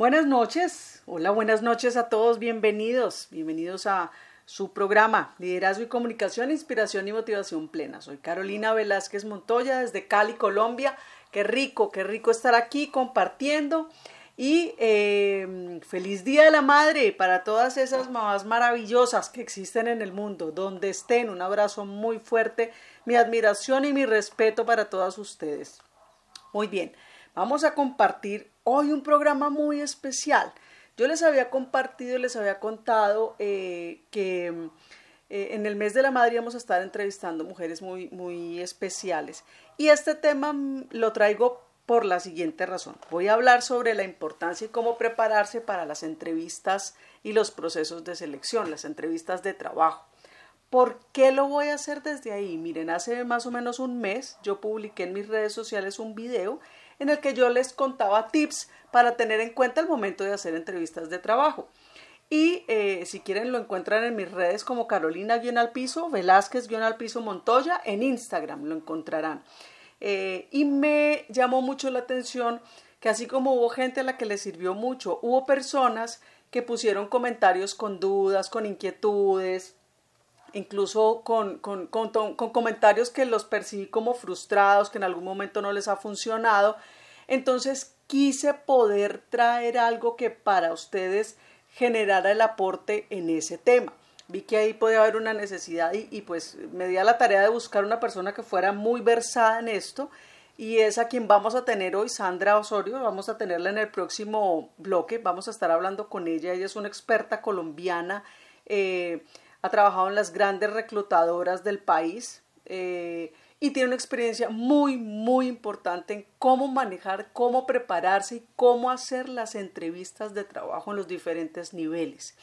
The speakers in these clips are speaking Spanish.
Buenas noches, hola, buenas noches a todos, bienvenidos, bienvenidos a su programa Liderazgo y Comunicación, Inspiración y Motivación Plena. Soy Carolina Velázquez Montoya desde Cali, Colombia. Qué rico, qué rico estar aquí compartiendo. Y eh, feliz Día de la Madre para todas esas mamás maravillosas que existen en el mundo, donde estén. Un abrazo muy fuerte, mi admiración y mi respeto para todas ustedes. Muy bien, vamos a compartir hoy un programa muy especial. Yo les había compartido, les había contado eh, que eh, en el mes de la madre íbamos a estar entrevistando mujeres muy, muy especiales. Y este tema mm, lo traigo por la siguiente razón. Voy a hablar sobre la importancia y cómo prepararse para las entrevistas y los procesos de selección, las entrevistas de trabajo. ¿Por qué lo voy a hacer desde ahí? Miren, hace más o menos un mes yo publiqué en mis redes sociales un video en el que yo les contaba tips para tener en cuenta el momento de hacer entrevistas de trabajo. Y eh, si quieren lo encuentran en mis redes como Carolina-Alpiso, Velázquez-Alpiso Montoya, en Instagram lo encontrarán. Eh, y me llamó mucho la atención que así como hubo gente a la que le sirvió mucho, hubo personas que pusieron comentarios con dudas, con inquietudes, incluso con, con, comentarios que los percibí como frustrados, que en algún momento no les ha funcionado. Entonces quise poder traer algo que para ustedes generara el aporte en ese tema. Vi que ahí podía haber una necesidad y, pues me di a la tarea de buscar una persona que fuera muy versada en esto y es a quien vamos a tener hoy, Sandra Osorio, vamos a tenerla en el próximo bloque, vamos a estar hablando con ella, ella es una experta colombiana, eh, ha trabajado en las grandes reclutadoras del país eh, y tiene una experiencia muy, muy importante en cómo manejar, cómo prepararse y cómo hacer las entrevistas de trabajo en los diferentes niveles.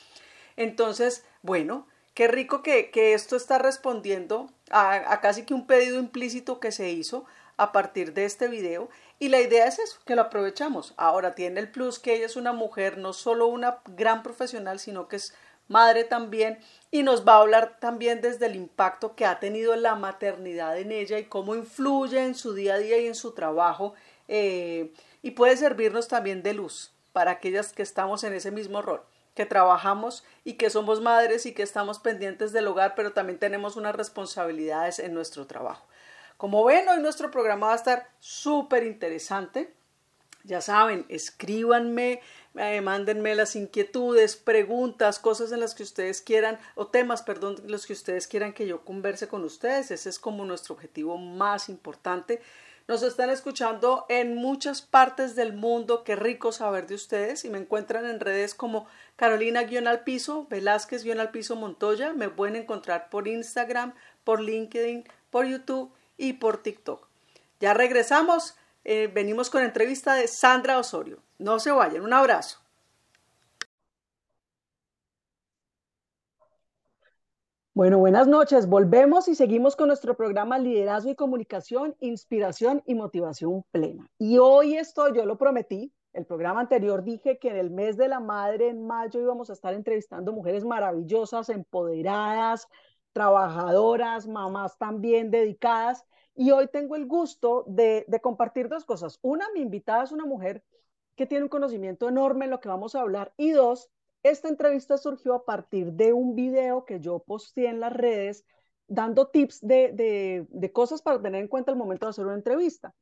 Entonces, bueno, qué rico que, esto está respondiendo a, casi que un pedido implícito que se hizo a partir de este video y la idea es eso, que lo aprovechamos. Ahora tiene el plus que ella es una mujer, no solo una gran profesional, sino que es madre también y nos va a hablar también desde el impacto que ha tenido la maternidad en ella y cómo influye en su día a día y en su trabajo eh, y puede servirnos también de luz para aquellas que estamos en ese mismo rol que trabajamos y que somos madres y que estamos pendientes del hogar, pero también tenemos unas responsabilidades en nuestro trabajo. Como ven, hoy nuestro programa va a estar súper interesante. Ya saben, escríbanme, eh, mándenme las inquietudes, preguntas, cosas en las que ustedes quieran, o temas, perdón, los que ustedes quieran que yo converse con ustedes. Ese es como nuestro objetivo más importante nos están escuchando en muchas partes del mundo. Qué rico saber de ustedes. Y me encuentran en redes como Carolina-Alpiso, Velázquez-Alpiso Montoya. Me pueden encontrar por Instagram, por LinkedIn, por YouTube y por TikTok. Ya regresamos. Eh, venimos con entrevista de Sandra Osorio. No se vayan. Un abrazo. Bueno, buenas noches. Volvemos y seguimos con nuestro programa Liderazgo y Comunicación, Inspiración y Motivación Plena. Y hoy esto, yo lo prometí, el programa anterior dije que en el mes de la madre, en mayo, íbamos a estar entrevistando mujeres maravillosas, empoderadas, trabajadoras, mamás también dedicadas. Y hoy tengo el gusto de, compartir dos cosas. Una, mi invitada es una mujer que tiene un conocimiento enorme en lo que vamos a hablar. Y dos, esta entrevista surgió a partir de un video que yo posté en las redes dando tips de, cosas para tener en cuenta al momento de hacer una entrevista.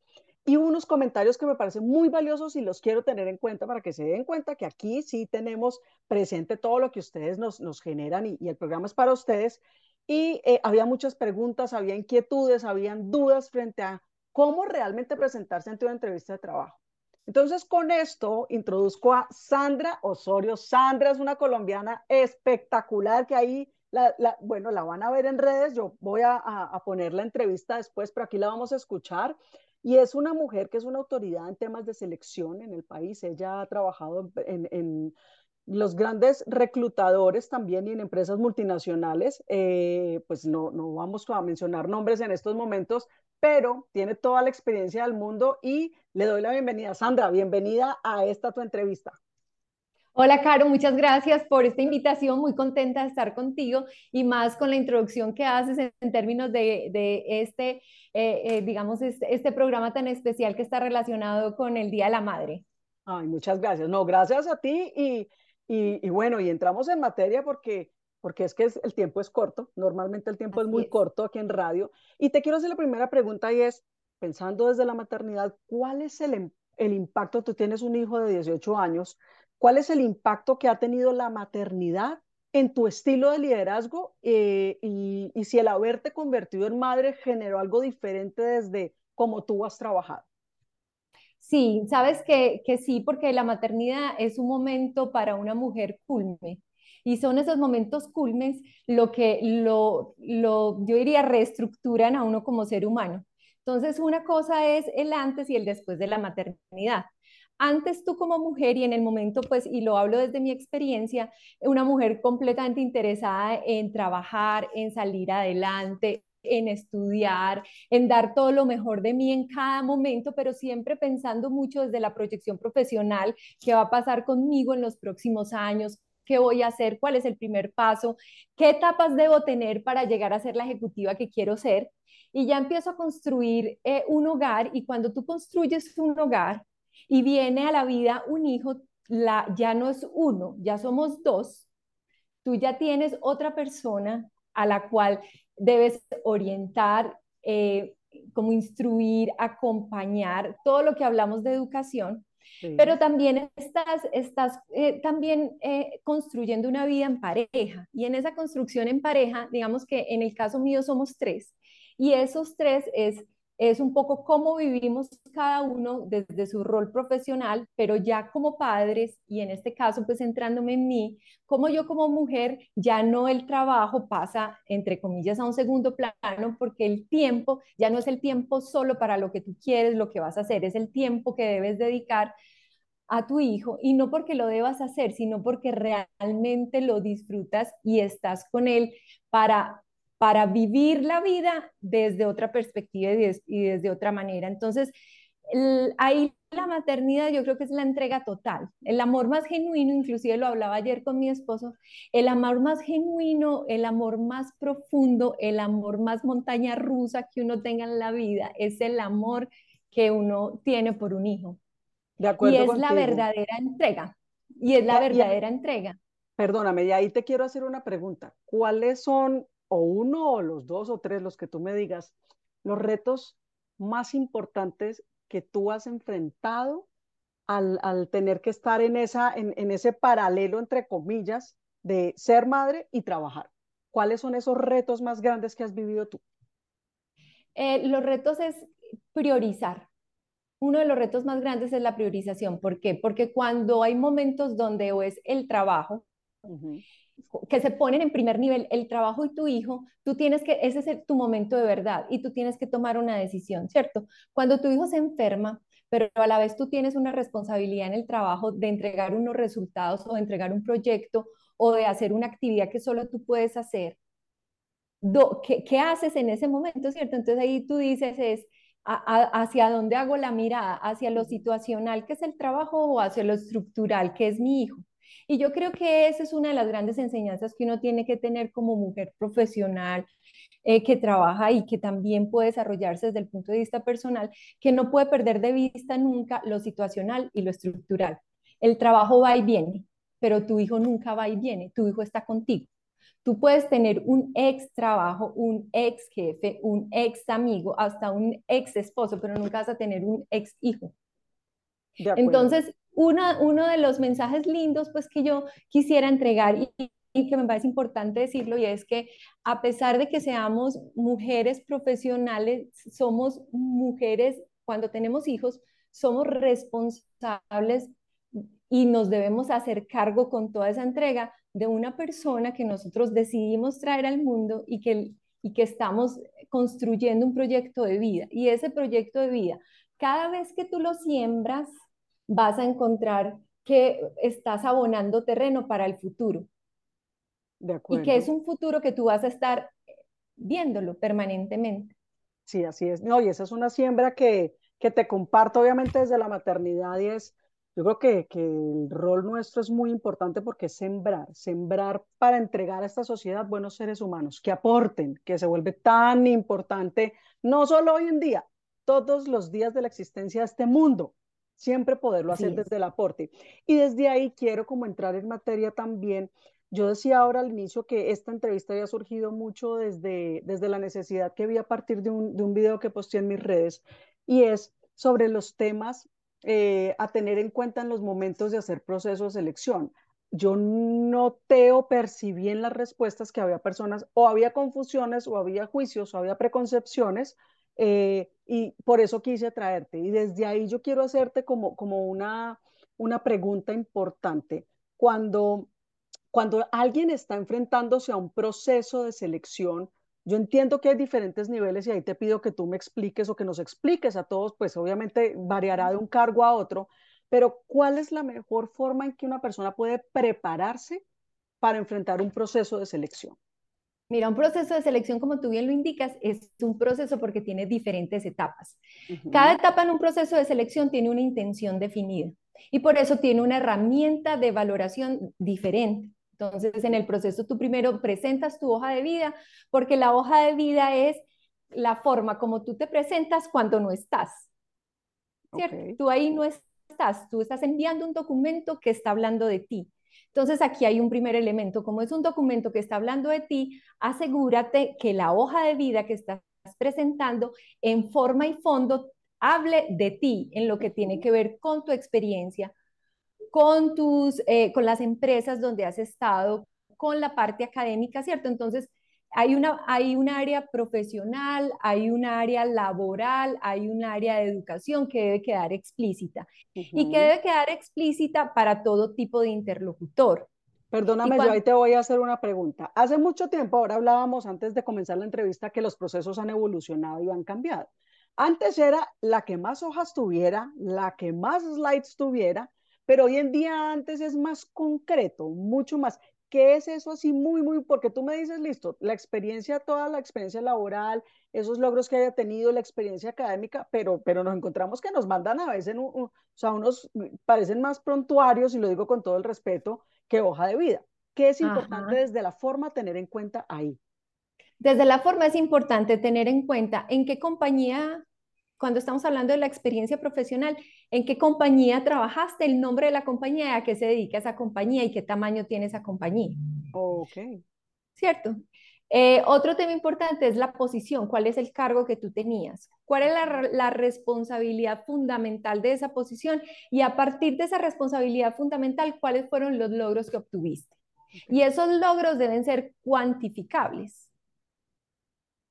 Y unos comentarios que me parecen muy valiosos y los quiero tener en cuenta para que se den cuenta que aquí sí tenemos presente todo lo que ustedes nos, generan y, el programa es para ustedes. Y eh, había muchas preguntas, había inquietudes, habían dudas frente a cómo realmente presentarse ante una entrevista de trabajo. Entonces, con esto introduzco a Sandra Osorio. Sandra es una colombiana espectacular que ahí, bueno, la van a ver en redes. Yo voy a, poner la entrevista después, pero aquí la vamos a escuchar. Y es una mujer que es una autoridad en temas de selección en el país. Ella ha trabajado en, los grandes reclutadores también y en empresas multinacionales. Eh, pues no, no vamos a mencionar nombres en estos momentos, pero tiene toda la experiencia del mundo y le doy la bienvenida. Sandra, bienvenida a esta tu entrevista. Hola, Caro, muchas gracias por esta invitación. Muy contenta de estar contigo y más con la introducción que haces en, términos de, este, eh, eh, digamos, este, este, programa tan especial que está relacionado con el Día de la Madre. Ay, muchas gracias. No, gracias a ti y, y, y bueno, y entramos en materia porque porque es que es, el tiempo es corto, normalmente el tiempo es muy corto aquí en radio. Y te quiero hacer la primera pregunta y es, pensando desde la maternidad, ¿cuál es el, el impacto? Tú tienes un hijo de 18 años, ¿cuál es el impacto que ha tenido la maternidad en tu estilo de liderazgo eh, y, y si el haberte convertido en madre generó algo diferente desde cómo tú has trabajado? Sí, sabes que, que, sí, porque la maternidad es un momento para una mujer culme. Y son esos momentos culmes lo que lo, lo, yo diría, reestructuran a uno como ser humano. Entonces, una cosa es el antes y el después de la maternidad. Antes tú como mujer y en el momento, pues, y lo hablo desde mi experiencia, una mujer completamente interesada en trabajar, en salir adelante, en estudiar, en dar todo lo mejor de mí en cada momento, pero siempre pensando mucho desde la proyección profesional, qué va a pasar conmigo en los próximos años, qué voy a hacer, cuál es el primer paso, qué etapas debo tener para llegar a ser la ejecutiva que quiero ser. Y ya empiezo a construir eh, un hogar y cuando tú construyes un hogar y viene a la vida un hijo, la, ya no es uno, ya somos dos, tú ya tienes otra persona a la cual debes orientar, eh, como instruir, acompañar, todo lo que hablamos de educación, pero también estás, estás eh, también eh, construyendo una vida en pareja. Y en esa construcción en pareja, digamos que en el caso mío somos tres y esos tres es es un poco cómo vivimos cada uno desde su rol profesional, pero ya como padres, y en este caso pues centrándome en mí, como yo como mujer, ya no el trabajo pasa, entre comillas, a un segundo plano, porque el tiempo ya no es el tiempo solo para lo que tú quieres, lo que vas a hacer, es el tiempo que debes dedicar a tu hijo y no porque lo debas hacer, sino porque realmente lo disfrutas y estás con él para para vivir la vida desde otra perspectiva y, desde otra manera. Entonces, ahí la maternidad yo creo que es la entrega total, el amor más genuino, inclusive lo hablaba ayer con mi esposo, el amor más genuino, el amor más profundo, el amor más montaña rusa que uno tenga en la vida, es el amor que uno tiene por un hijo. De acuerdo y es la verdadera entrega. Y es la verdadera entrega. Perdóname, y ahí te quiero hacer una pregunta. ¿Cuáles son o uno o los dos o tres, los que tú me digas, los retos más importantes que tú has enfrentado al, tener que estar en, esa, en, ese paralelo, entre comillas, de ser madre y trabajar? ¿Cuáles son esos retos más grandes que has vivido tú? Eh, los retos es priorizar. Uno de los retos más grandes es la priorización. ¿Por qué? Porque cuando hay momentos donde o es el trabajo, que se ponen en primer nivel, el trabajo y tu hijo, tú tienes que, ese es tu momento de verdad y tú tienes que tomar una decisión, ¿cierto? Cuando tu hijo se enferma, pero a la vez tú tienes una responsabilidad en el trabajo de entregar unos resultados o de entregar un proyecto o de hacer una actividad que solo tú puedes hacer, ¿qué, ¿qué, haces en ese momento, ¿cierto? Entonces ahí tú dices es, hacia dónde hago la mirada, hacia lo situacional, que es el trabajo, o hacia lo estructural, que es mi hijo. Y yo creo que esa es una de las grandes enseñanzas que uno tiene que tener como mujer profesional, eh, que trabaja y que también puede desarrollarse desde el punto de vista personal, que no puede perder de vista nunca lo situacional y lo estructural. El trabajo va y viene, pero tu hijo nunca va y viene, tu hijo está contigo. Tú puedes tener un ex trabajo, un ex jefe, un ex amigo, hasta un ex esposo, pero nunca vas a tener un ex hijo. Entonces, uno de los mensajes lindos pues que yo quisiera entregar y, y que me parece importante decirlo y es que a pesar de que seamos mujeres profesionales, somos mujeres, cuando tenemos hijos, somos responsables y nos debemos hacer cargo con toda esa entrega de una persona que nosotros decidimos traer al mundo y que, y que estamos construyendo un proyecto de vida. Y ese proyecto de vida, cada vez que tú lo siembras, vas a encontrar que estás abonando terreno para el futuro. De acuerdo. Y que es un futuro que tú vas a estar viéndolo permanentemente. Sí, así es. No, y esa es una siembra que, que te comparto obviamente desde la maternidad y es, yo creo que, que, el rol nuestro es muy importante porque es sembrar, sembrar para entregar a esta sociedad buenos seres humanos que aporten, que se vuelve tan importante, no solo hoy en día, todos los días de la existencia de este mundo siempre poderlo hacer desde el aporte. Y desde ahí quiero como entrar en materia también. Yo decía ahora al inicio que esta entrevista había surgido mucho desde, desde la necesidad que vi a partir de un, de un video que posté en mis redes y es sobre los temas eh, a tener en cuenta en los momentos de hacer proceso de selección. Yo noté o percibí en las respuestas que había personas o había confusiones o había juicios o había preconcepciones eh, y por eso quise traerte. Y desde ahí yo quiero hacerte como, como una, una pregunta importante. Cuando, cuando alguien está enfrentándose a un proceso de selección, yo entiendo que hay diferentes niveles y ahí te pido que tú me expliques o que nos expliques a todos, pues obviamente variará de un cargo a otro, pero ¿cuál es la mejor forma en que una persona puede prepararse para enfrentar un proceso de selección? Mira, un proceso de selección, como tú bien lo indicas, es un proceso porque tiene diferentes etapas. Cada etapa en un proceso de selección tiene una intención definida y por eso tiene una herramienta de valoración diferente. Entonces, en el proceso tú primero presentas tu hoja de vida, porque la hoja de vida es la forma como tú te presentas cuando no estás. ¿Cierto? Tú ahí no estás, tú estás enviando un documento que está hablando de ti. Entonces, aquí hay un primer elemento, como es un documento que está hablando de ti, asegúrate que la hoja de vida que estás presentando en forma y fondo hable de ti, en lo que tiene que ver con tu experiencia, con, tus, eh, con las empresas donde has estado, con la parte académica, ¿cierto? Entonces, hay una, hay un área profesional, hay un área laboral, hay un área de educación que debe quedar explícita y que debe quedar explícita para todo tipo de interlocutor. Perdóname, yo ahí te voy a hacer una pregunta. Hace mucho tiempo, ahora hablábamos antes de comenzar la entrevista que los procesos han evolucionado y han cambiado. Antes era la que más hojas tuviera, la que más slides tuviera, pero hoy en día antes es más concreto, mucho más. ¿Qué es eso así muy, muy? Porque tú me dices, listo, la experiencia, toda la experiencia laboral, esos logros que haya tenido, la experiencia académica, pero, pero nos encontramos que nos mandan a veces, o sea, unos parecen más prontuarios, y lo digo con todo el respeto, que hoja de vida. ¿Qué es importante desde la forma tener en cuenta ahí? Desde la forma es importante tener en cuenta en qué compañía cuando estamos hablando de la experiencia profesional, ¿en qué compañía trabajaste? El nombre de la compañía, a qué se dedica esa compañía y qué tamaño tiene esa compañía. Ok. ¿Cierto? Eh, otro tema importante es la posición, cuál es el cargo que tú tenías, cuál es la, responsabilidad fundamental de esa posición y a partir de esa responsabilidad fundamental, cuáles fueron los logros que obtuviste. Y esos logros deben ser cuantificables.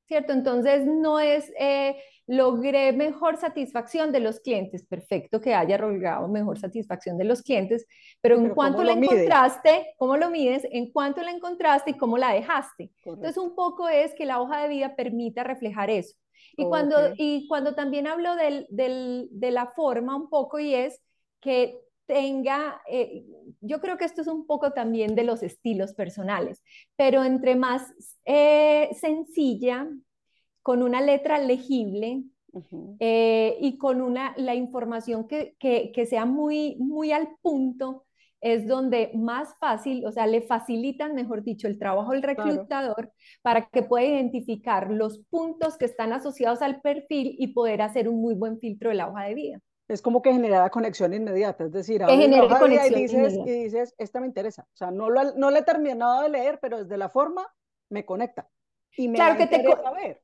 ¿Cierto? Entonces no es... Eh, logré mejor satisfacción de los clientes, perfecto que haya logrado mejor satisfacción de los clientes, pero, en cuanto la encontraste, ¿cómo lo mides? En cuanto la encontraste y cómo la dejaste. Entonces un poco es que la hoja de vida permita reflejar eso. Y, cuando, y cuando también hablo del, del, de la forma un poco y es que tenga, eh, yo creo que esto es un poco también de los estilos personales, pero entre más eh, sencilla, con una letra legible eh, y con una, la información que, que, sea muy, muy al punto, es donde más fácil, o sea, le facilitan, mejor dicho, el trabajo al reclutador para que pueda identificar los puntos que están asociados al perfil y poder hacer un muy buen filtro de la hoja de vida. Es como que genera conexión inmediata, es decir, conexión y dices, y dices, esta me interesa. O sea, no, lo, no le he terminado de leer, pero desde la forma me conecta. Y me claro que te, ver.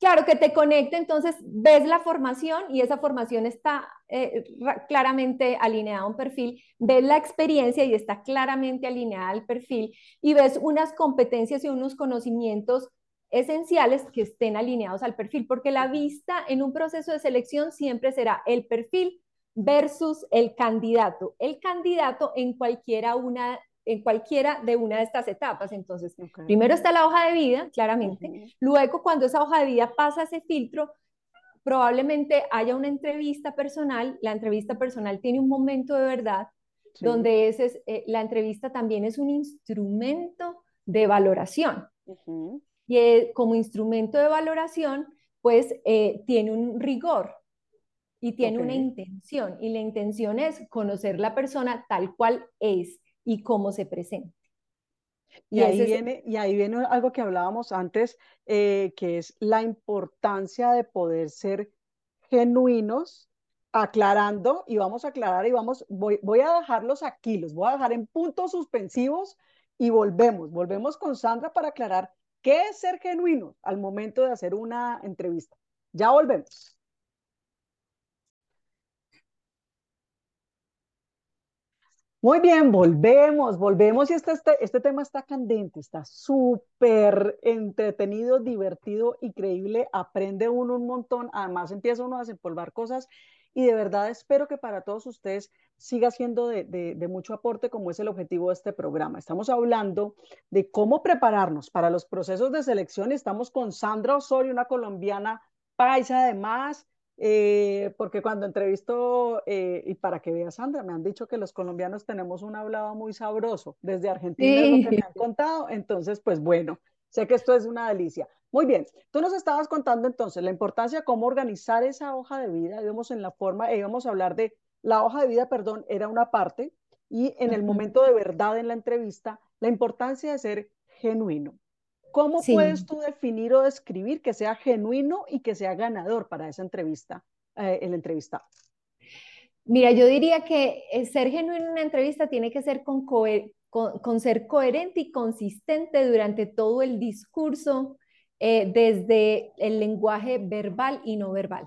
Claro, que te conecte, entonces ves la formación y esa formación está eh, claramente alineada a un perfil, ves la experiencia y está claramente alineada al perfil y ves unas competencias y unos conocimientos esenciales que estén alineados al perfil, porque la vista en un proceso de selección siempre será el perfil versus el candidato. El candidato en cualquiera una en cualquiera de una de estas etapas. Entonces, primero está la hoja de vida, claramente. Luego, cuando esa hoja de vida pasa ese filtro, probablemente haya una entrevista personal. La entrevista personal tiene un momento de verdad, donde ese eh, la entrevista también es un instrumento de valoración. Y eh, como instrumento de valoración, pues eh, tiene un rigor y tiene una intención. Y la intención es conocer la persona tal cual es y cómo se presenta. Y, ahí, viene, y ahí viene algo que hablábamos antes, eh, que es la importancia de poder ser genuinos aclarando y vamos a aclarar y vamos, voy, voy a dejarlos aquí, los voy a dejar en puntos suspensivos y volvemos, volvemos con Sandra para aclarar qué es ser genuino al momento de hacer una entrevista. Ya volvemos. Muy bien, volvemos, volvemos y este, este, este tema está candente, está súper entretenido, divertido, increíble, aprende uno un montón, además empieza uno a desempolvar cosas y de verdad espero que para todos ustedes siga siendo de, de, de mucho aporte como es el objetivo de este programa. Estamos hablando de cómo prepararnos para los procesos de selección. Y estamos con Sandra Osorio, una colombiana paisa además, eh, porque cuando entrevisto, eh, y para que veas, Sandra, me han dicho que los colombianos tenemos un hablado muy sabroso, desde Argentina es lo que me han contado, entonces, pues bueno, sé que esto es una delicia. Muy bien, tú nos estabas contando entonces la importancia de cómo organizar esa hoja de vida, íbamos en la forma, íbamos a hablar de la hoja de vida, perdón, era una parte, y en el momento de verdad en la entrevista, la importancia de ser genuino. ¿Cómo sí. puedes tú definir o describir que sea genuino y que sea ganador para esa entrevista, eh, el entrevistado? Mira, yo diría que eh, ser genuino en una entrevista tiene que ser con, con, ser coherente y consistente durante todo el discurso, eh, desde el lenguaje verbal y no verbal.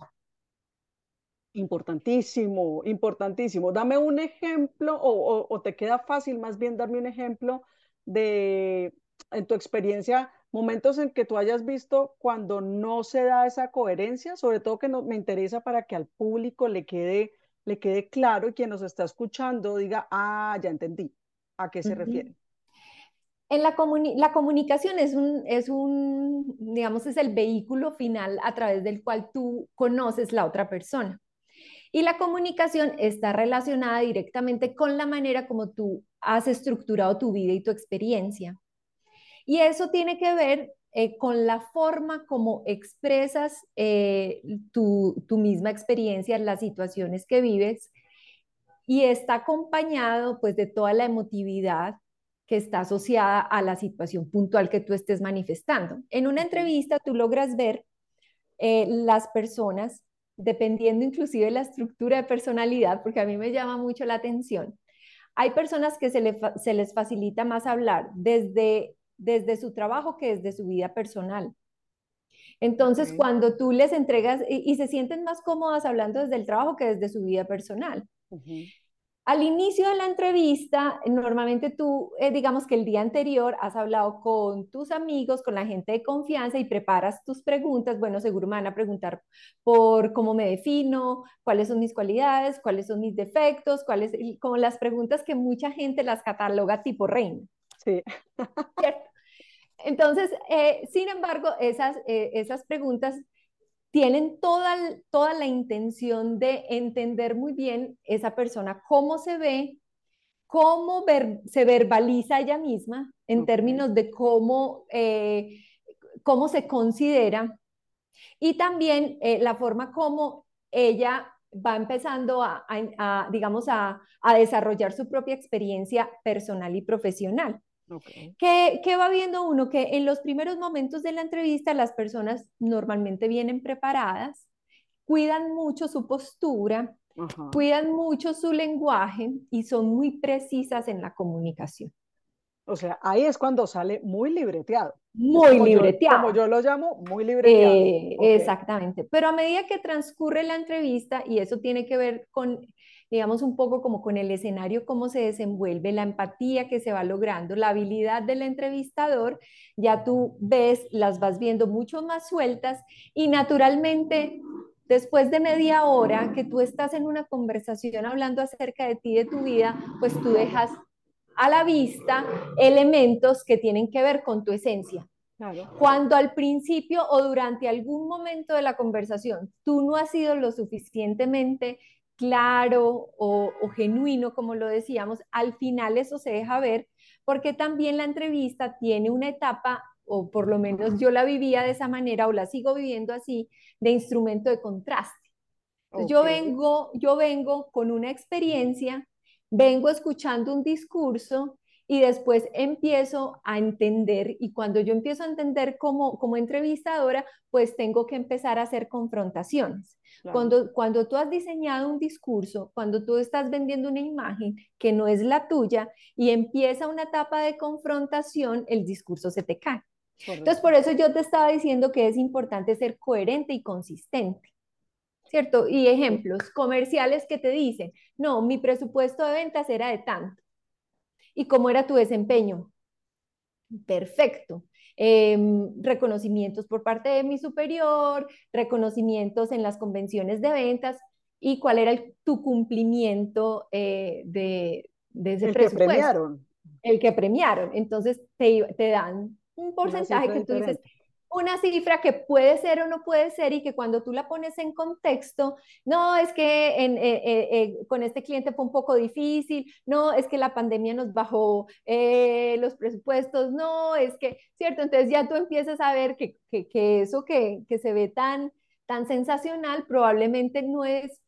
Importantísimo, importantísimo. Dame un ejemplo, o, o, o te queda fácil más bien darme un ejemplo de en tu experiencia, momentos en que tú hayas visto cuando no se da esa coherencia, sobre todo que no, me interesa para que al público le quede, le quede claro y quien nos está escuchando diga, ah, ya entendí a qué se uh -huh. refiere. En la, comuni la comunicación es un, es un, digamos, es el vehículo final a través del cual tú conoces la otra persona. Y la comunicación está relacionada directamente con la manera como tú has estructurado tu vida y tu experiencia. Y eso tiene que ver eh, con la forma como expresas eh, tu, tu, misma experiencia, las situaciones que vives, y está acompañado pues de toda la emotividad que está asociada a la situación puntual que tú estés manifestando. En una entrevista tú logras ver eh, las personas, dependiendo inclusive de la estructura de personalidad, porque a mí me llama mucho la atención, hay personas que se, le, se les facilita más hablar desde desde su trabajo que desde su vida personal. Entonces, okay. cuando tú les entregas y, y, se sienten más cómodas hablando desde el trabajo que desde su vida personal. Uh -huh. Al inicio de la entrevista, normalmente tú, eh, digamos que el día anterior has hablado con tus amigos, con la gente de confianza y preparas tus preguntas. Bueno, seguro me van a preguntar por cómo me defino, cuáles son mis cualidades, cuáles son mis defectos, cuáles, como las preguntas que mucha gente las cataloga tipo reina. Sí. ¿Cierto? Entonces, eh, sin embargo, esas, eh, esas preguntas tienen toda, toda la intención de entender muy bien esa persona, cómo se ve, cómo ver, se verbaliza ella misma en okay. términos de cómo, eh, cómo se considera y también eh, la forma como ella va empezando a, a, a digamos, a, a desarrollar su propia experiencia personal y profesional. Okay. ¿Qué, ¿Qué, va viendo uno? Que en los primeros momentos de la entrevista las personas normalmente vienen preparadas, cuidan mucho su postura, uh -huh. cuidan mucho su lenguaje y son muy precisas en la comunicación. O sea, ahí es cuando sale muy libreteado. Muy como libreteado. Yo, como yo lo llamo, muy libreteado. Eh, okay. Exactamente. Pero a medida que transcurre la entrevista, y eso tiene que ver con digamos, un poco como con el escenario, cómo se desenvuelve, la empatía que se va logrando, la habilidad del entrevistador, ya tú ves, las vas viendo mucho más sueltas y naturalmente después de media hora que tú estás en una conversación hablando acerca de ti, de tu vida, pues tú dejas a la vista elementos que tienen que ver con tu esencia. Claro. Cuando al principio o durante algún momento de la conversación tú no has sido lo suficientemente claro o, o, genuino, como lo decíamos, al final eso se deja ver porque también la entrevista tiene una etapa, o por lo menos yo la vivía de esa manera o la sigo viviendo así, de instrumento de contraste. Okay. Yo, vengo, yo vengo con una experiencia, vengo escuchando un discurso y después empiezo a entender y cuando yo empiezo a entender como, como entrevistadora, pues tengo que empezar a hacer confrontaciones. Cuando, cuando tú has diseñado un discurso, cuando tú estás vendiendo una imagen que no es la tuya y empieza una etapa de confrontación, el discurso se te cae. Entonces, por eso yo te estaba diciendo que es importante ser coherente y consistente. ¿Cierto? Y ejemplos comerciales que te dicen, no, mi presupuesto de ventas era de tanto ¿Y cómo era tu desempeño? Perfecto. Em, reconocimientos por parte de mi superior, reconocimientos en las convenciones de ventas y cuál era tu cumplimiento eh, de, ese el presupuesto. El que premiaron. El que premiaron. Entonces te, te dan un porcentaje que tú dices, una cifra que puede ser o no puede ser y que cuando tú la pones en contexto, no, es que eh, eh, eh, con este cliente fue un poco difícil, no, es que la pandemia nos bajó los presupuestos, no, es que, ¿cierto? Entonces ya tú empiezas a ver que, que, que eso que, que se ve tan, tan sensacional probablemente no es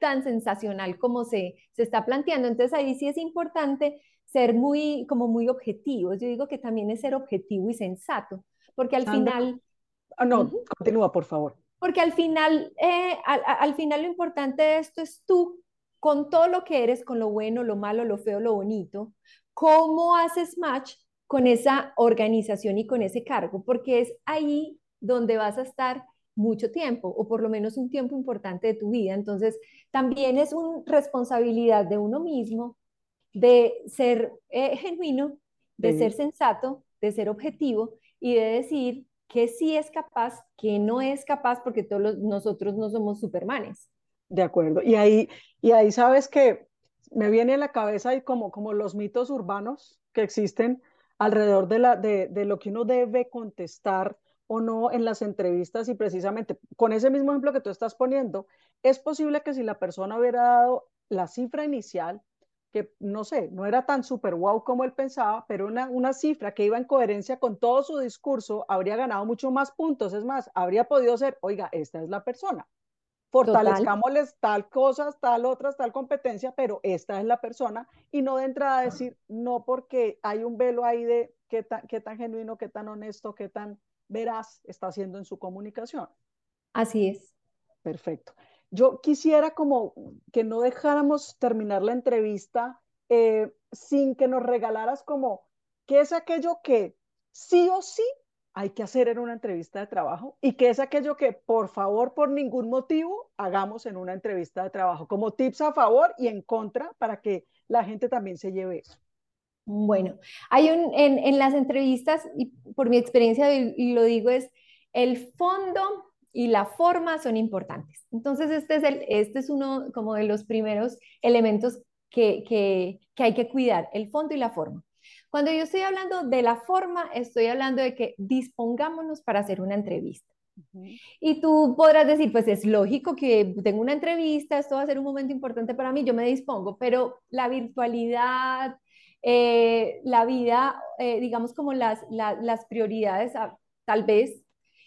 tan sensacional como se, se está planteando. Entonces ahí sí es importante ser muy, como muy objetivos. Yo digo que también es ser objetivo y sensato porque al final... Ah, no, continúa, por favor. Porque al final, eh, al, final lo importante de esto es tú, con todo lo que eres, con lo bueno, lo malo, lo feo, lo bonito, cómo haces match con esa organización y con ese cargo, porque es ahí donde vas a estar mucho tiempo, o por lo menos un tiempo importante de tu vida. Entonces, también es una responsabilidad de uno mismo de ser eh, genuino, de ser sensato, de ser objetivo y de decir que sí es capaz, que no es capaz, porque todos nosotros no somos supermanes. De acuerdo. Y ahí, y ahí sabes que me viene a la cabeza y como, como los mitos urbanos que existen alrededor de, la, de, de lo que uno debe contestar o no en las entrevistas y precisamente con ese mismo ejemplo que tú estás poniendo, es posible que si la persona hubiera dado la cifra inicial, que no sé, no era tan super wow como él pensaba, pero una, una cifra que iba en coherencia con todo su discurso, habría ganado mucho más puntos. Es más, habría podido ser, oiga, esta es la persona. Fortalezcámosles tal cosas, tal otras, tal competencia, pero esta es la persona y no de entrada decir, no porque hay un velo ahí de qué tan, qué tan genuino, qué tan honesto, qué tan veraz está haciendo en su comunicación. Así es. Perfecto. Yo quisiera como que no dejáramos terminar la entrevista eh, sin que nos regalaras como qué es aquello que sí o sí hay que hacer en una entrevista de trabajo y qué es aquello que por favor, por ningún motivo, hagamos en una entrevista de trabajo, como tips a favor y en contra para que la gente también se lleve eso. Bueno, hay un, en, en las entrevistas, y por mi experiencia y lo digo, es el fondo y la forma son importantes. Entonces, este es, el, este es uno como de los primeros elementos que, que, que hay que cuidar, el fondo y la forma. Cuando yo estoy hablando de la forma, estoy hablando de que dispongámonos para hacer una entrevista. Y tú podrás decir, pues es lógico que tengo una entrevista, esto va a ser un momento importante para mí, yo me dispongo, pero la virtualidad, eh, la vida, eh, digamos como las, las prioridades, ah, tal vez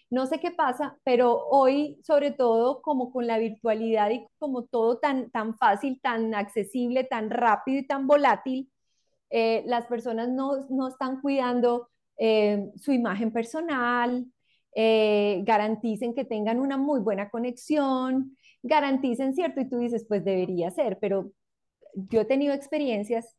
no sé qué pasa, pero hoy, sobre todo, como con la virtualidad y como todo tan, tan fácil, tan accesible, tan rápido y tan volátil, eh, las personas no, no están cuidando eh, su imagen personal, eh, garanticen que tengan una muy buena conexión, garanticen, ¿cierto? Y tú dices, pues debería ser, pero yo he tenido experiencias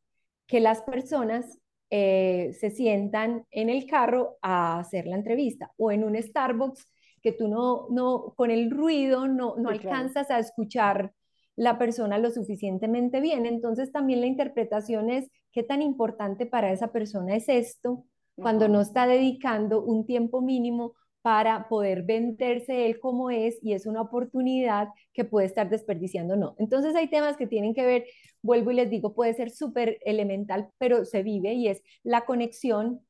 que las personas eh, se sientan en el carro a hacer la entrevista o en un Starbucks que tú no, no con el ruido no, no alcanzas a escuchar la persona lo suficientemente bien. Entonces también la interpretación es qué tan importante para esa persona es esto cuando no está dedicando un tiempo mínimo para poder venderse él como es y es una oportunidad que puede estar desperdiciando no. Entonces hay temas que tienen que ver, vuelvo y les digo, puede ser súper elemental, pero se vive y es la conexión,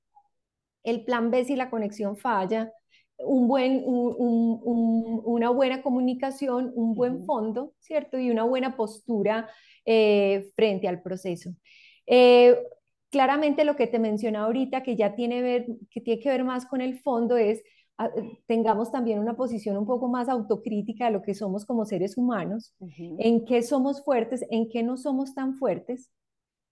el plan B si la conexión falla, un buen, una buena comunicación, un buen fondo, ¿cierto? Y una buena postura eh, frente al proceso. Eh, claramente lo que te mencioné ahorita, que ya tiene, ver, que tiene que ver más con el fondo, es tengamos también una posición un poco más autocrítica de lo que somos como seres humanos, en qué somos fuertes, en qué no somos tan fuertes,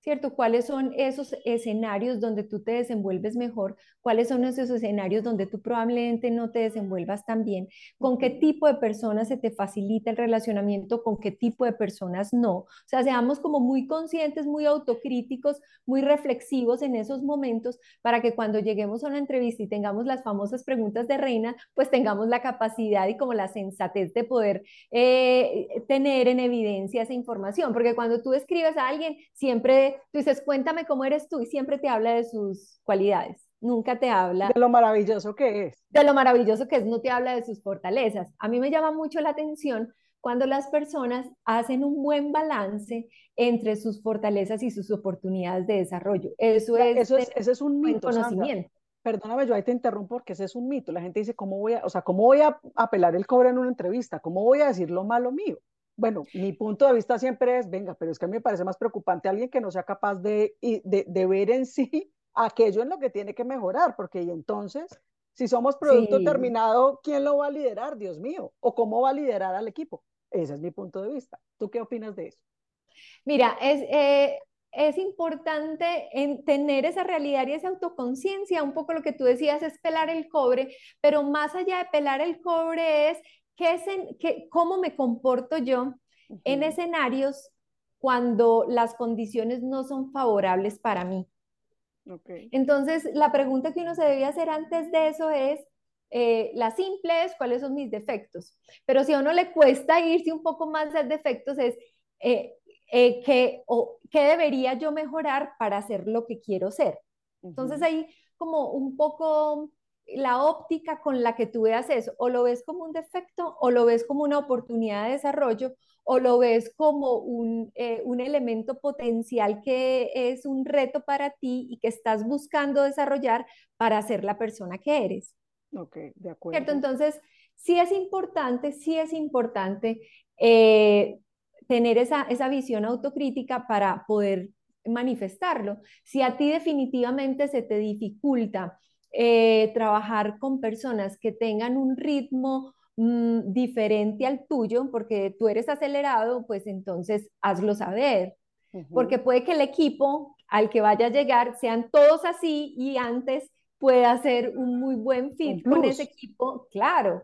¿cierto? ¿Cuáles son esos escenarios donde tú te desenvuelves mejor? ¿Cuáles son esos escenarios donde tú probablemente no te desenvuelvas tan bien? ¿Con qué tipo de personas se te facilita el relacionamiento? ¿Con qué tipo de personas no? O sea, seamos como muy conscientes, muy autocríticos, muy reflexivos en esos momentos para que cuando lleguemos a una entrevista y tengamos las famosas preguntas de reina, pues tengamos la capacidad y como la sensatez de poder eh, tener en evidencia esa información. Porque cuando tú escribes a alguien, siempre tú dices, cuéntame cómo eres tú y siempre te habla de sus cualidades. Nunca te habla de lo maravilloso que es. De lo maravilloso que es, no te habla de sus fortalezas. A mí me llama mucho la atención cuando las personas hacen un buen balance entre sus fortalezas y sus oportunidades de desarrollo. Eso es, eso es, ese es un mito. Conocimiento. Perdóname, yo ahí te interrumpo porque ese es un mito. La gente dice, ¿cómo voy a, o sea, cómo voy a apelar el cobre en una entrevista? ¿Cómo voy a decir lo malo mío? Bueno, mi punto de vista siempre es, venga, pero es que a mí me parece más preocupante alguien que no sea capaz de, de, de ver en sí aquello en lo que tiene que mejorar, porque y entonces, si somos producto terminado, ¿quién lo va a liderar, Dios mío? ¿O cómo va a liderar al equipo? Ese es mi punto de vista. ¿Tú qué opinas de eso? Mira, es, eh, es importante en tener esa realidad y esa autoconciencia. Un poco lo que tú decías es pelar el cobre, pero más allá de pelar el cobre es ¿qué es en, qué, ¿cómo me comporto yo en escenarios cuando las condiciones no son favorables para mí? Entonces, la pregunta que uno se debía hacer antes de eso es, eh, la simple es, ¿cuáles son mis defectos? Pero si a uno le cuesta irse un poco más de defectos, es, eh, eh, ¿qué, o, ¿qué debería yo mejorar para hacer lo que quiero ser? Entonces, ahí como un poco la óptica con la que tú veas eso, o lo ves como un defecto, o lo ves como una oportunidad de desarrollo, o lo ves como un, eh, un elemento potencial que es un reto para ti y que estás buscando desarrollar para ser la persona que eres. Ok, de acuerdo. ¿Cierto? Entonces, sí es importante, sí es importante eh, tener esa, esa visión autocrítica para poder manifestarlo. Si a ti definitivamente se te dificulta eh, trabajar con personas que tengan un ritmo mm, diferente al tuyo, porque tú eres acelerado, pues entonces hazlo saber. Porque puede que el equipo al que vaya a llegar sean todos así y antes pueda hacer un muy buen fit con ese equipo, claro.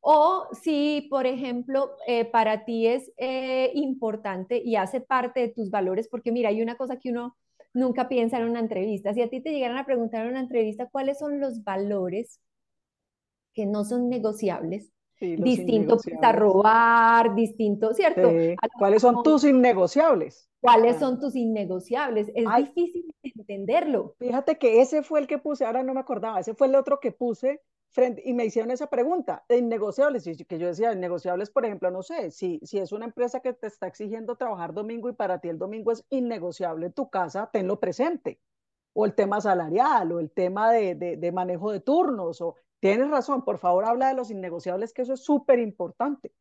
O si, por ejemplo, eh, para ti es eh, importante y hace parte de tus valores, porque mira, hay una cosa que uno nunca piensa en una entrevista. Si a ti te llegaran a preguntar en una entrevista cuáles son los valores que no son negociables, distinto a robar, distinto, ¿cierto? ¿Cuáles son tus innegociables? ¿Cuáles son tus innegociables? Es difícil entenderlo. Fíjate que ese fue el que puse, ahora no me acordaba, ese fue el otro que puse y me hicieron esa pregunta, de innegociables, y que yo decía, innegociables, por ejemplo, no sé, si, si es una empresa que te está exigiendo trabajar domingo y para ti el domingo es innegociable en tu casa, tenlo presente. O el tema salarial, o el tema de, de, manejo de turnos, o tienes razón, por favor habla de los innegociables, que eso es súper importante.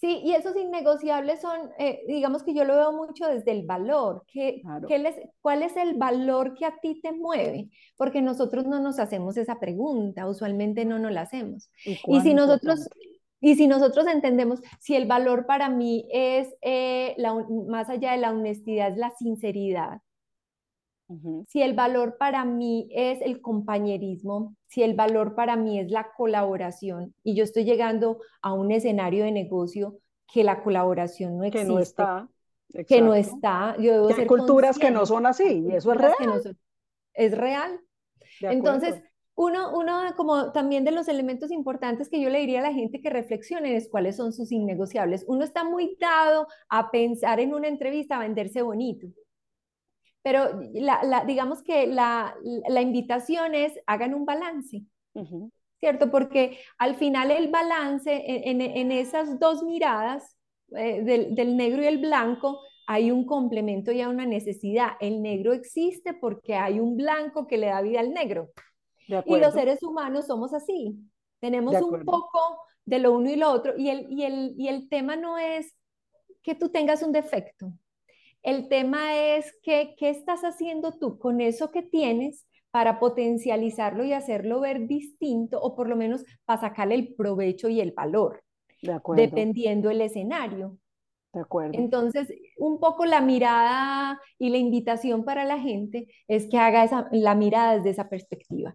Sí, y esos innegociables son, eh, digamos que yo lo veo mucho desde el valor. ¿Qué, les, ¿Cuál es el valor que a ti te mueve? Porque nosotros no nos hacemos esa pregunta, usualmente no nos la hacemos. Y, si nosotros, y si nosotros entendemos, si el valor para mí es, eh, la, más allá de la honestidad, es la sinceridad, si el valor para mí es el compañerismo, si el valor para mí es la colaboración y yo estoy llegando a un escenario de negocio que la colaboración no existe. Que no está. Que no está. Yo hay culturas que no son así y eso es real. es real. Entonces, uno, uno como también de los elementos importantes que yo le diría a la gente que reflexione es cuáles son sus innegociables. Uno está muy dado a pensar en una entrevista, a venderse bonito. Pero la, digamos que la, invitación es hagan un balance, ¿cierto? Porque al final el balance en, esas dos miradas, eh, del, negro y el blanco, hay un complemento y hay una necesidad. El negro existe porque hay un blanco que le da vida al negro. Y los seres humanos somos así. Tenemos un poco de lo uno y lo otro. Y el, y, el, y el tema no es que tú tengas un defecto. El tema es que, qué estás haciendo tú con eso que tienes para potencializarlo y hacerlo ver distinto o por lo menos para sacarle el provecho y el valor, dependiendo el escenario. De acuerdo. Entonces, un poco la mirada y la invitación para la gente es que haga esa, la mirada desde esa perspectiva.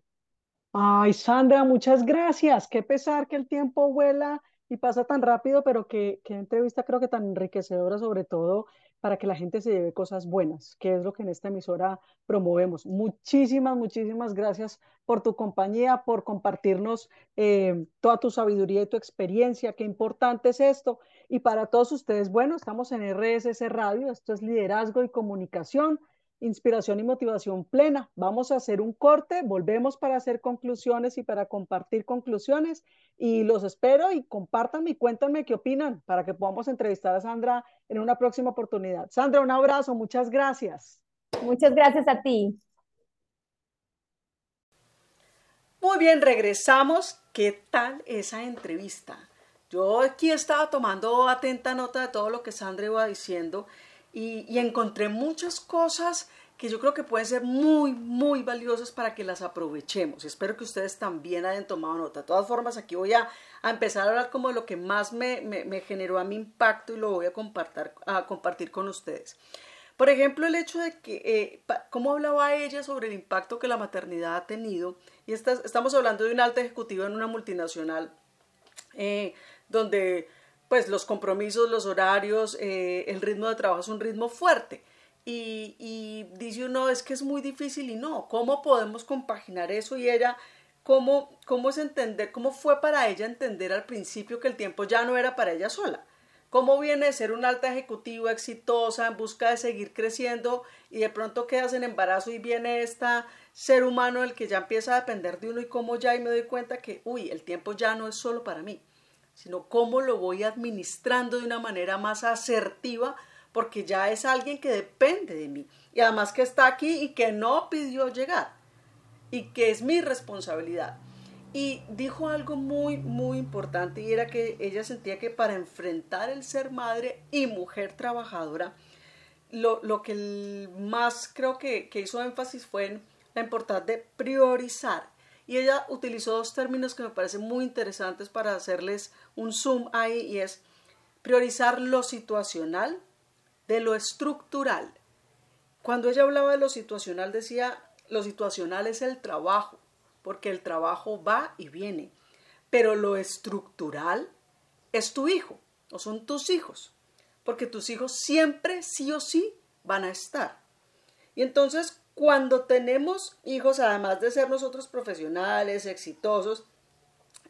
Ay, Sandra, muchas gracias. Qué pesar que el tiempo vuela y pasa tan rápido, pero qué, qué entrevista creo que tan enriquecedora, sobre todo para que la gente se lleve cosas buenas, que es lo que en esta emisora promovemos. Muchísimas, muchísimas gracias por tu compañía, por compartirnos eh, toda tu sabiduría y tu experiencia. Qué importante es esto. Y para todos ustedes, bueno, estamos en RSS Radio, esto es liderazgo y comunicación inspiración y motivación plena. Vamos a hacer un corte, volvemos para hacer conclusiones y para compartir conclusiones y los espero y compártanme y cuéntanme qué opinan para que podamos entrevistar a Sandra en una próxima oportunidad. Sandra, un abrazo, muchas gracias. Muchas gracias a ti. Muy bien, regresamos. ¿Qué tal esa entrevista? Yo aquí estaba tomando atenta nota de todo lo que Sandra iba diciendo y, encontré muchas cosas que yo creo que pueden ser muy, muy valiosas para que las aprovechemos. Espero que ustedes también hayan tomado nota. De todas formas, aquí voy a, empezar a hablar como de lo que más me, generó a mi impacto y lo voy a compartir, a compartir con ustedes. Por ejemplo, el hecho de que, eh, cómo hablaba ella sobre el impacto que la maternidad ha tenido, y estamos hablando de un alta ejecutiva en una multinacional, eh, donde pues los compromisos, los horarios, eh, el ritmo de trabajo es un ritmo fuerte. Y, dice uno, es que es muy difícil y no, ¿cómo podemos compaginar eso? Y ella, ¿cómo, ¿cómo es entender, cómo fue para ella entender al principio que el tiempo ya no era para ella sola? ¿Cómo viene de ser una alta ejecutiva exitosa en busca de seguir creciendo y de pronto quedas en embarazo y viene este ser humano el que ya empieza a depender de uno y cómo ya y me doy cuenta que, uy, el tiempo ya no es solo para mí? Sino cómo lo voy administrando de una manera más asertiva, porque ya es alguien que depende de mí y además que está aquí y que no pidió llegar y que es mi responsabilidad. Y dijo algo muy, muy importante y era que ella sentía que para enfrentar el ser madre y mujer trabajadora, lo, que más creo que, que hizo énfasis fue en la importancia de priorizar y ella utilizó dos términos que me parecen muy interesantes para hacerles un zoom ahí y es priorizar lo situacional de lo estructural. Cuando ella hablaba de lo situacional decía, lo situacional es el trabajo, porque el trabajo va y viene, pero lo estructural es tu hijo o son tus hijos, porque tus hijos siempre sí o sí van a estar. Y entonces cuando tenemos hijos, además de ser nosotros profesionales, exitosos,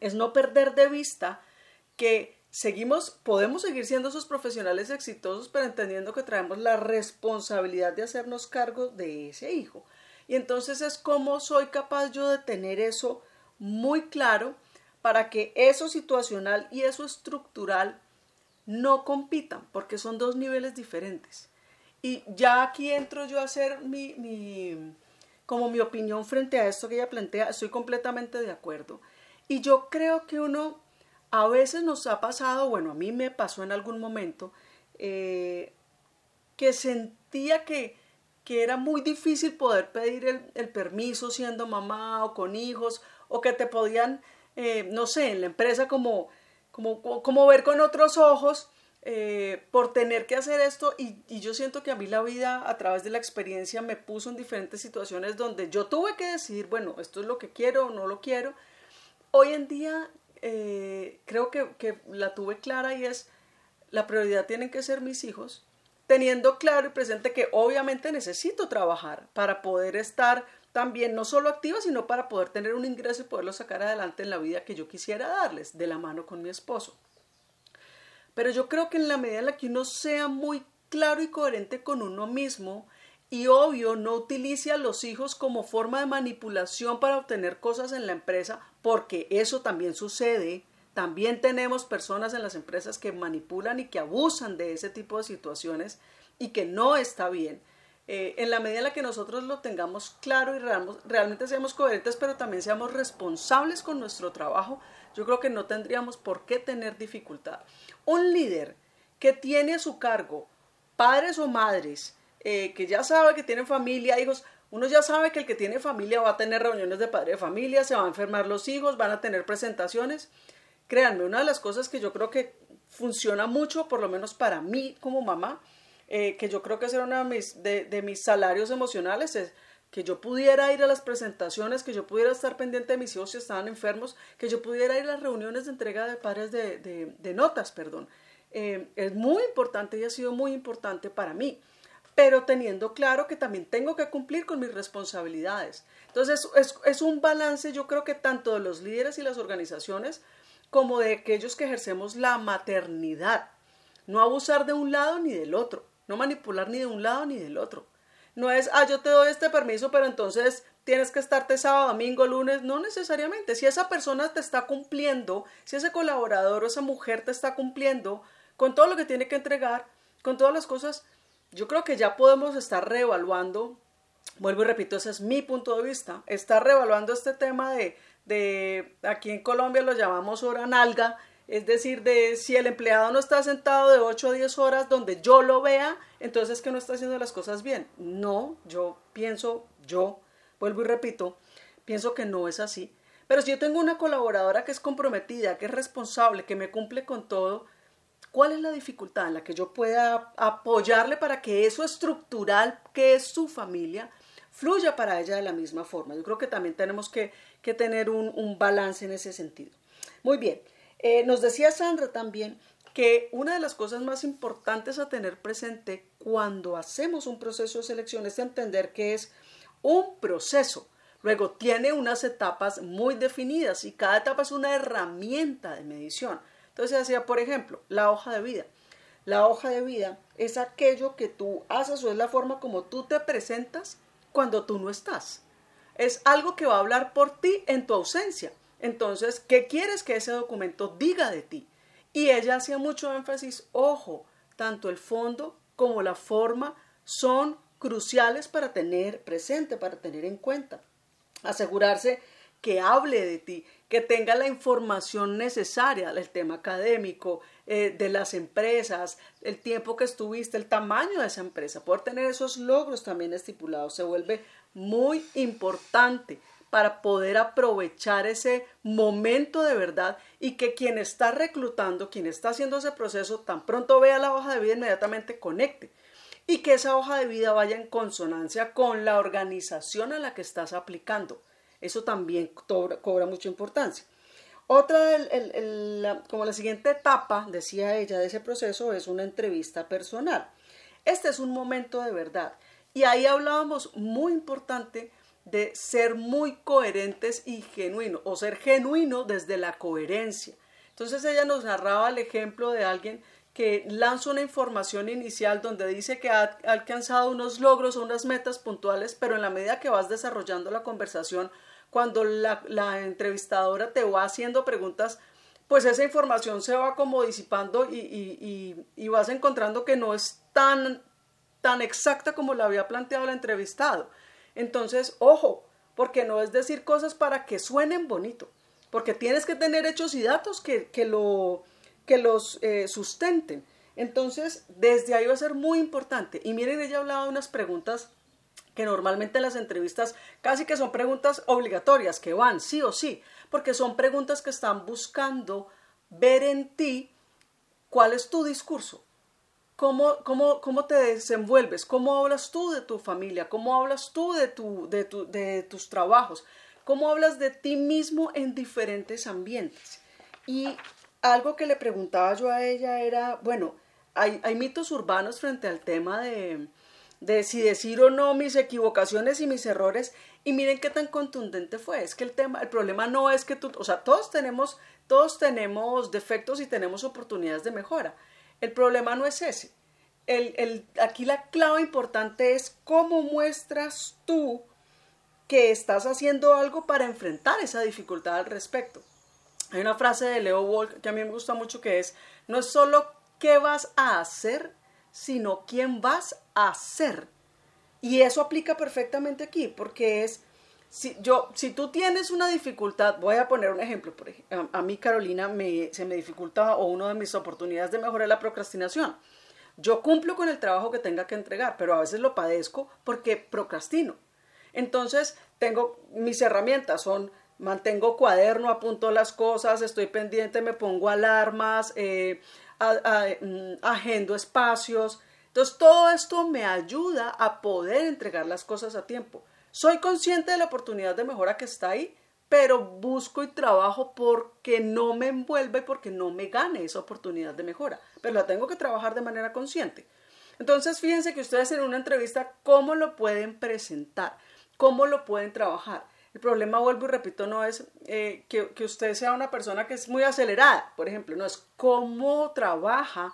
es no perder de vista que seguimos, podemos seguir siendo esos profesionales exitosos, pero entendiendo que traemos la responsabilidad de hacernos cargo de ese hijo. Y entonces es cómo soy capaz yo de tener eso muy claro para que eso situacional y eso estructural no compitan, porque son dos niveles diferentes. Y ya aquí entro yo a hacer mi, como mi opinión frente a esto que ella plantea, estoy completamente de acuerdo. Y yo creo que uno, a veces nos ha pasado, bueno, a mí me pasó en algún momento, eh, que sentía que, que, era muy difícil poder pedir el, permiso siendo mamá o con hijos, o que te podían, eh, no sé, en la empresa como, como, como ver con otros ojos eh, por tener que hacer esto y, yo siento que a mí la vida a través de la experiencia me puso en diferentes situaciones donde yo tuve que decidir, bueno, esto es lo que quiero o no lo quiero. Hoy en día eh, creo que, que la tuve clara y es, la prioridad tienen que ser mis hijos, teniendo claro y presente que obviamente necesito trabajar para poder estar también no solo activa, sino para poder tener un ingreso y poderlo sacar adelante en la vida que yo quisiera darles de la mano con mi esposo. Pero yo creo que en la medida en la que uno sea muy claro y coherente con uno mismo, y obvio no utilice a los hijos como forma de manipulación para obtener cosas en la empresa, porque eso también sucede. También tenemos personas en las empresas que manipulan y que abusan de ese tipo de situaciones y que no está bien. Eh, en la medida en la que nosotros lo tengamos claro y realmente seamos coherentes, pero también seamos responsables con nuestro trabajo, yo creo que no tendríamos por qué tener dificultad. Un líder que tiene a su cargo padres o madres, eh, que ya sabe que tienen familia, hijos, uno ya sabe que el que tiene familia va a tener reuniones de padre de familia, se van a enfermar los hijos, van a tener presentaciones. Créanme, una de las cosas que yo creo que funciona mucho, por lo menos para mí como mamá, eh, que yo creo que ese era uno de mis, de, mis salarios emocionales, es que yo pudiera ir a las presentaciones, que yo pudiera estar pendiente de mis hijos si estaban enfermos, que yo pudiera ir a las reuniones de entrega de padres de, notas, perdón. Eh, es muy importante y ha sido muy importante para mí, pero teniendo claro que también tengo que cumplir con mis responsabilidades. Entonces es, es un balance, yo creo que tanto de los líderes y las organizaciones, como de aquellos que ejercemos la maternidad. No abusar de un lado ni del otro, no manipular ni de un lado ni del otro. No es, ah, yo te doy este permiso, pero entonces tienes que estarte sábado, domingo, lunes. No necesariamente. Si esa persona te está cumpliendo, si ese colaborador o esa mujer te está cumpliendo con todo lo que tiene que entregar, con todas las cosas, yo creo que ya podemos estar reevaluando. Vuelvo y repito, ese es mi punto de vista. Estar reevaluando este tema de de aquí en Colombia lo llamamos hora nalga, es decir, de si el empleado no está sentado de 8 a 10 horas donde yo lo vea, entonces es que no está haciendo las cosas bien. No, yo pienso, yo, vuelvo y repito, pienso que no es así. Pero si yo tengo una colaboradora que es comprometida, que es responsable, que me cumple con todo, ¿cuál es la dificultad en la que yo pueda apoyarle para que eso estructural que es su familia fluya para ella de la misma forma? Yo creo que también tenemos que que tener un, balance en ese sentido. Muy bien, eh, nos decía Sandra también que una de las cosas más importantes a tener presente cuando hacemos un proceso de selección es entender que es un proceso. Luego tiene unas etapas muy definidas y cada etapa es una herramienta de medición. Entonces decía, por ejemplo, la hoja de vida. La hoja de vida es aquello que tú haces o es la forma como tú te presentas cuando tú no estás es algo que va a hablar por ti en tu ausencia. Entonces, ¿qué quieres que ese documento diga de ti? Y ella hacía mucho énfasis, ojo, tanto el fondo como la forma son cruciales para tener presente, para tener en cuenta. Asegurarse que hable de ti, que tenga la información necesaria, el tema académico, eh, de las empresas, el tiempo que estuviste, el tamaño de esa empresa, poder tener esos logros también estipulados, se vuelve muy importante para poder aprovechar ese momento de verdad y que quien está reclutando, quien está haciendo ese proceso, tan pronto vea la hoja de vida, inmediatamente conecte y que esa hoja de vida vaya en consonancia con la organización a la que estás aplicando. Eso también cobra, mucha importancia. Otra, como la siguiente etapa, decía ella, de ese proceso es una entrevista personal. Este es un momento de verdad. Y ahí hablábamos muy importante de ser muy coherentes y genuinos, o ser genuino desde la coherencia. Entonces ella nos narraba el ejemplo de alguien que lanza una información inicial donde dice que ha alcanzado unos logros o unas metas puntuales, pero en la medida que vas desarrollando la conversación, cuando la, entrevistadora te va haciendo preguntas, pues esa información se va como disipando y, y vas encontrando que no es tan tan exacta como la había planteado el entrevistado. Entonces, ojo, porque no es decir cosas para que suenen bonito, porque tienes que tener hechos y datos que, lo, que los eh, sustenten. Entonces, desde ahí va a ser muy importante. Y miren, ella hablaba de unas preguntas que normalmente en las entrevistas casi que son preguntas obligatorias, que van sí o sí, porque son preguntas que están buscando ver en ti cuál es tu discurso, ¿Cómo, cómo, cómo te desenvuelves? ¿Cómo hablas tú de tu familia? ¿Cómo hablas tú de, tu, de, tu, de tus trabajos? ¿Cómo hablas de ti mismo en diferentes ambientes? Y algo que le preguntaba yo a ella era, bueno, hay, hay mitos urbanos frente al tema de, de si decir o no mis equivocaciones y mis errores y miren qué tan contundente fue es que el tema el problema no es que tú o sea todos tenemos todos tenemos defectos y tenemos oportunidades de mejora el problema no es ese. El, aquí la clave importante es cómo muestras tú que estás haciendo algo para enfrentar esa dificultad al respecto. Hay una frase de Leo Wolf que a mí me gusta mucho que es, no es solo qué vas a hacer, sino quién vas a ser. Y eso aplica perfectamente aquí, porque es si, yo, si tú tienes una dificultad, voy a poner un ejemplo, por ejemplo, a, mí Carolina me, se me dificulta o una de mis oportunidades de mejorar la procrastinación. Yo cumplo con el trabajo que tenga que entregar, pero a veces lo padezco porque procrastino. Entonces, tengo mis herramientas son mantengo cuaderno, apunto las cosas, estoy pendiente, me pongo alarmas, eh, mm, agendo espacios. Entonces todo esto me ayuda a poder entregar las cosas a tiempo. Soy consciente de la oportunidad de mejora que está ahí, pero busco y trabajo porque no me envuelva y porque no me gane esa oportunidad de mejora, pero la tengo que trabajar de manera consciente. Entonces, fíjense que ustedes en una entrevista, ¿cómo lo pueden presentar? ¿Cómo lo pueden trabajar? El problema, vuelvo y repito, no es eh, que, que, usted sea una persona que es muy acelerada, por ejemplo, no es cómo trabaja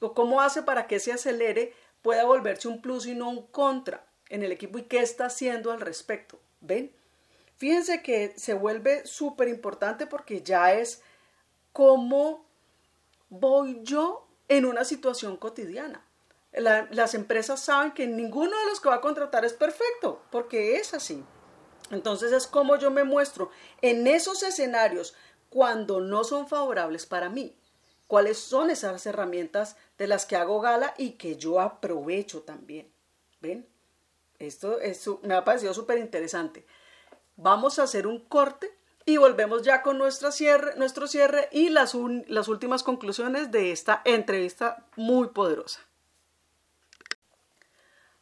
o cómo hace para que se acelere pueda volverse un plus y no un contra en el equipo y qué está haciendo al respecto. ¿Ven? Fíjense que se vuelve súper importante porque ya es cómo voy yo en una situación cotidiana. las empresas saben que ninguno de los que va a contratar es perfecto, porque es así. Entonces es como yo me muestro en esos escenarios cuando no son favorables para mí. ¿Cuáles son esas herramientas de las que hago gala y que yo aprovecho también? ¿Ven? Esto, me ha parecido súper interesante. Vamos a hacer un corte y volvemos ya con nuestro cierre, nuestro cierre y las, las últimas conclusiones de esta entrevista muy poderosa.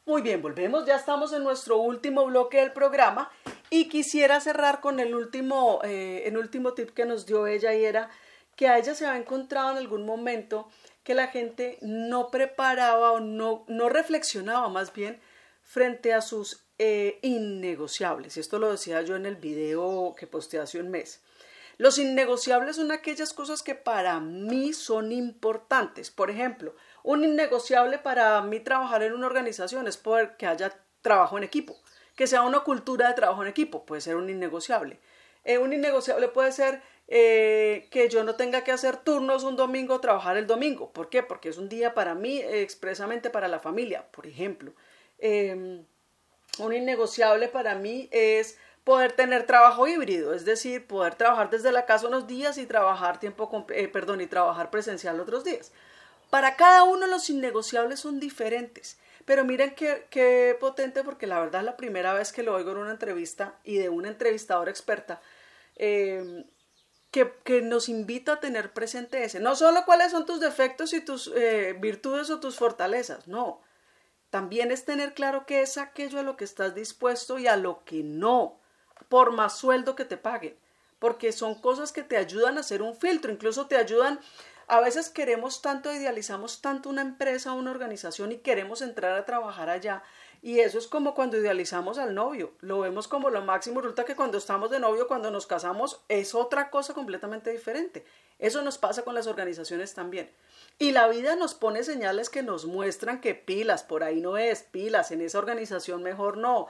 Muy bien, volvemos, ya estamos en nuestro último bloque del programa y quisiera cerrar con el último, eh, el último tip que nos dio ella y era que a ella se ha encontrado en algún momento que la gente no preparaba o no, no reflexionaba más bien frente a sus eh, innegociables. Esto lo decía yo en el video que posteé hace un mes. Los innegociables son aquellas cosas que para mí son importantes. Por ejemplo, un innegociable para mí trabajar en una organización es poder que haya trabajo en equipo, que sea una cultura de trabajo en equipo, puede ser un innegociable. Eh, un innegociable puede ser eh, que yo no tenga que hacer turnos un domingo, trabajar el domingo. ¿Por qué? Porque es un día para mí, expresamente para la familia, por ejemplo. Em, un innegociable para mí es poder tener trabajo híbrido, es decir, poder trabajar desde la casa unos días y trabajar tiempo, eh, perdón, y trabajar presencial otros días. Para cada uno los innegociables son diferentes, pero miren qué, potente porque la verdad es la primera vez que lo oigo en una entrevista y de una entrevistadora experta em, que, que, nos invita a tener presente ese. No solo cuáles son tus defectos y tus eh, virtudes o tus fortalezas, no, también es tener claro qué es aquello a lo que estás dispuesto y a lo que no, por más sueldo que te paguen, porque son cosas que te ayudan a hacer un filtro, incluso te ayudan, a veces queremos tanto, idealizamos tanto una empresa una organización y queremos entrar a trabajar allá. Y eso es como cuando idealizamos al novio, lo vemos como lo máximo, resulta que cuando estamos de novio, cuando nos casamos, es otra cosa completamente diferente. Eso nos pasa con las organizaciones también. Y la vida nos pone señales que nos muestran que pilas, por ahí no es, pilas, en esa organización mejor no,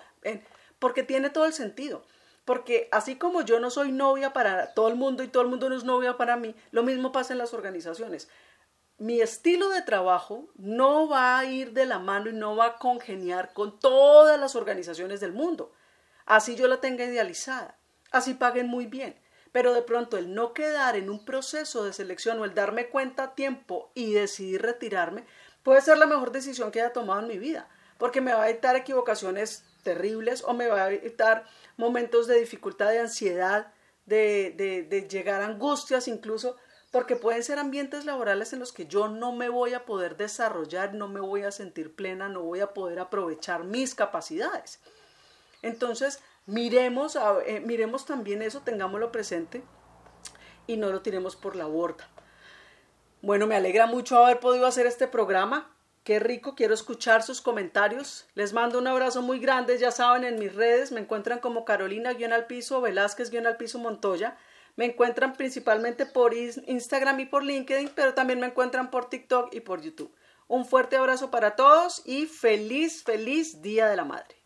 porque tiene todo el sentido. Porque así como yo no soy novia para todo el mundo y todo el mundo no es novia para mí, lo mismo pasa en las organizaciones. Mi estilo de trabajo no va a ir de la mano y no va a congeniar con todas las organizaciones del mundo. Así yo la tenga idealizada, así paguen muy bien pero de pronto el no quedar en un proceso de selección o el darme cuenta a tiempo y decidir retirarme puede ser la mejor decisión que haya tomado en mi vida, porque me va a evitar equivocaciones terribles o me va a evitar momentos de dificultad, de ansiedad, de, de, llegar a angustias incluso, porque pueden ser ambientes laborales en los que yo no me voy a poder desarrollar, no me voy a sentir plena, no voy a poder aprovechar mis capacidades. Entonces, Miremos, eh, miremos también eso, tengámoslo presente y no lo tiremos por la borda. Bueno, me alegra mucho haber podido hacer este programa. Qué rico, quiero escuchar sus comentarios. Les mando un abrazo muy grande, ya saben, en mis redes me encuentran como Carolina-al piso, Velázquez-al piso Montoya. Me encuentran principalmente por Instagram y por LinkedIn, pero también me encuentran por TikTok y por YouTube. Un fuerte abrazo para todos y feliz, feliz Día de la Madre.